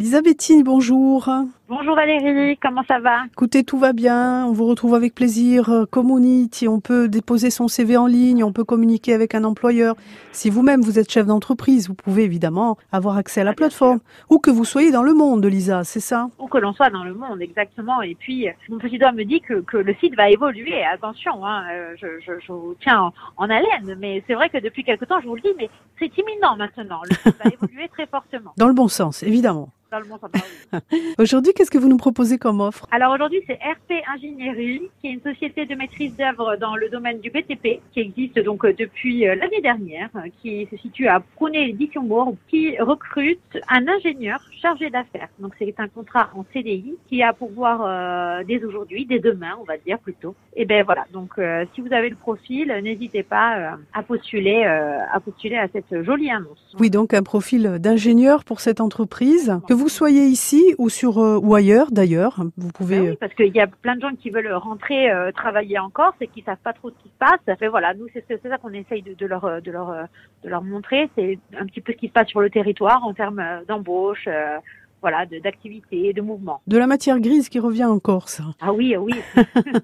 Elisabethine, bonjour. Bonjour Valérie, comment ça va? Écoutez, tout va bien. On vous retrouve avec plaisir. Euh, Community, on peut déposer son CV en ligne, on peut communiquer avec un employeur. Si vous-même vous êtes chef d'entreprise, vous pouvez évidemment avoir accès à la Ah, plateforme. Ou que vous soyez dans le monde, Lisa, c'est ça? Ou que l'on soit dans le monde, exactement. Et puis, mon petit doigt me dit que, que le site va évoluer. Attention, hein, euh, je, je, je vous tiens en, en haleine. Mais c'est vrai que depuis quelque temps, je vous le dis, mais c'est imminent maintenant. Le site va évoluer très fortement. Dans le bon sens, évidemment. Aujourd'hui, qu'est-ce que vous nous proposez comme offre? Alors aujourd'hui, c'est RP Ingénierie, qui est une société de maîtrise d'œuvre dans le domaine du BTP, qui existe donc euh, depuis euh, l'année dernière, euh, qui se situe à Prunay-Ditionbourg, qui recrute un ingénieur chargé d'affaires. Donc c'est un contrat en CDI qui a pour voir euh, dès aujourd'hui, dès demain, on va dire plutôt. Et ben voilà. Donc euh, si vous avez le profil, n'hésitez pas euh, à postuler, à postuler à cette jolie annonce. Oui, donc un profil d'ingénieur pour cette entreprise. Que vous soyez ici ou sur euh, ou ailleurs d'ailleurs, vous pouvez. Ben oui, parce qu'il y a plein de gens qui veulent rentrer euh, travailler en Corse et qui savent pas trop ce qui se passe. Mais voilà, nous c'est ça qu'on essaye de, de leur de leur euh, de leur montrer, c'est un petit peu ce qui se passe sur le territoire en termes d'embauche, euh, voilà, de- d'activité, de mouvement. De la matière grise qui revient en Corse. Ah oui, oui.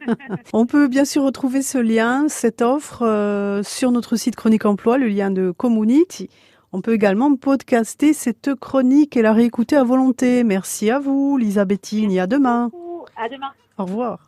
On peut bien sûr retrouver ce lien, cette offre euh, sur notre site Chronique Emploi, le lien de Community. On peut également podcaster cette chronique et la réécouter à volonté. Merci à vous, Elisabethine, et à demain. À demain. Au revoir.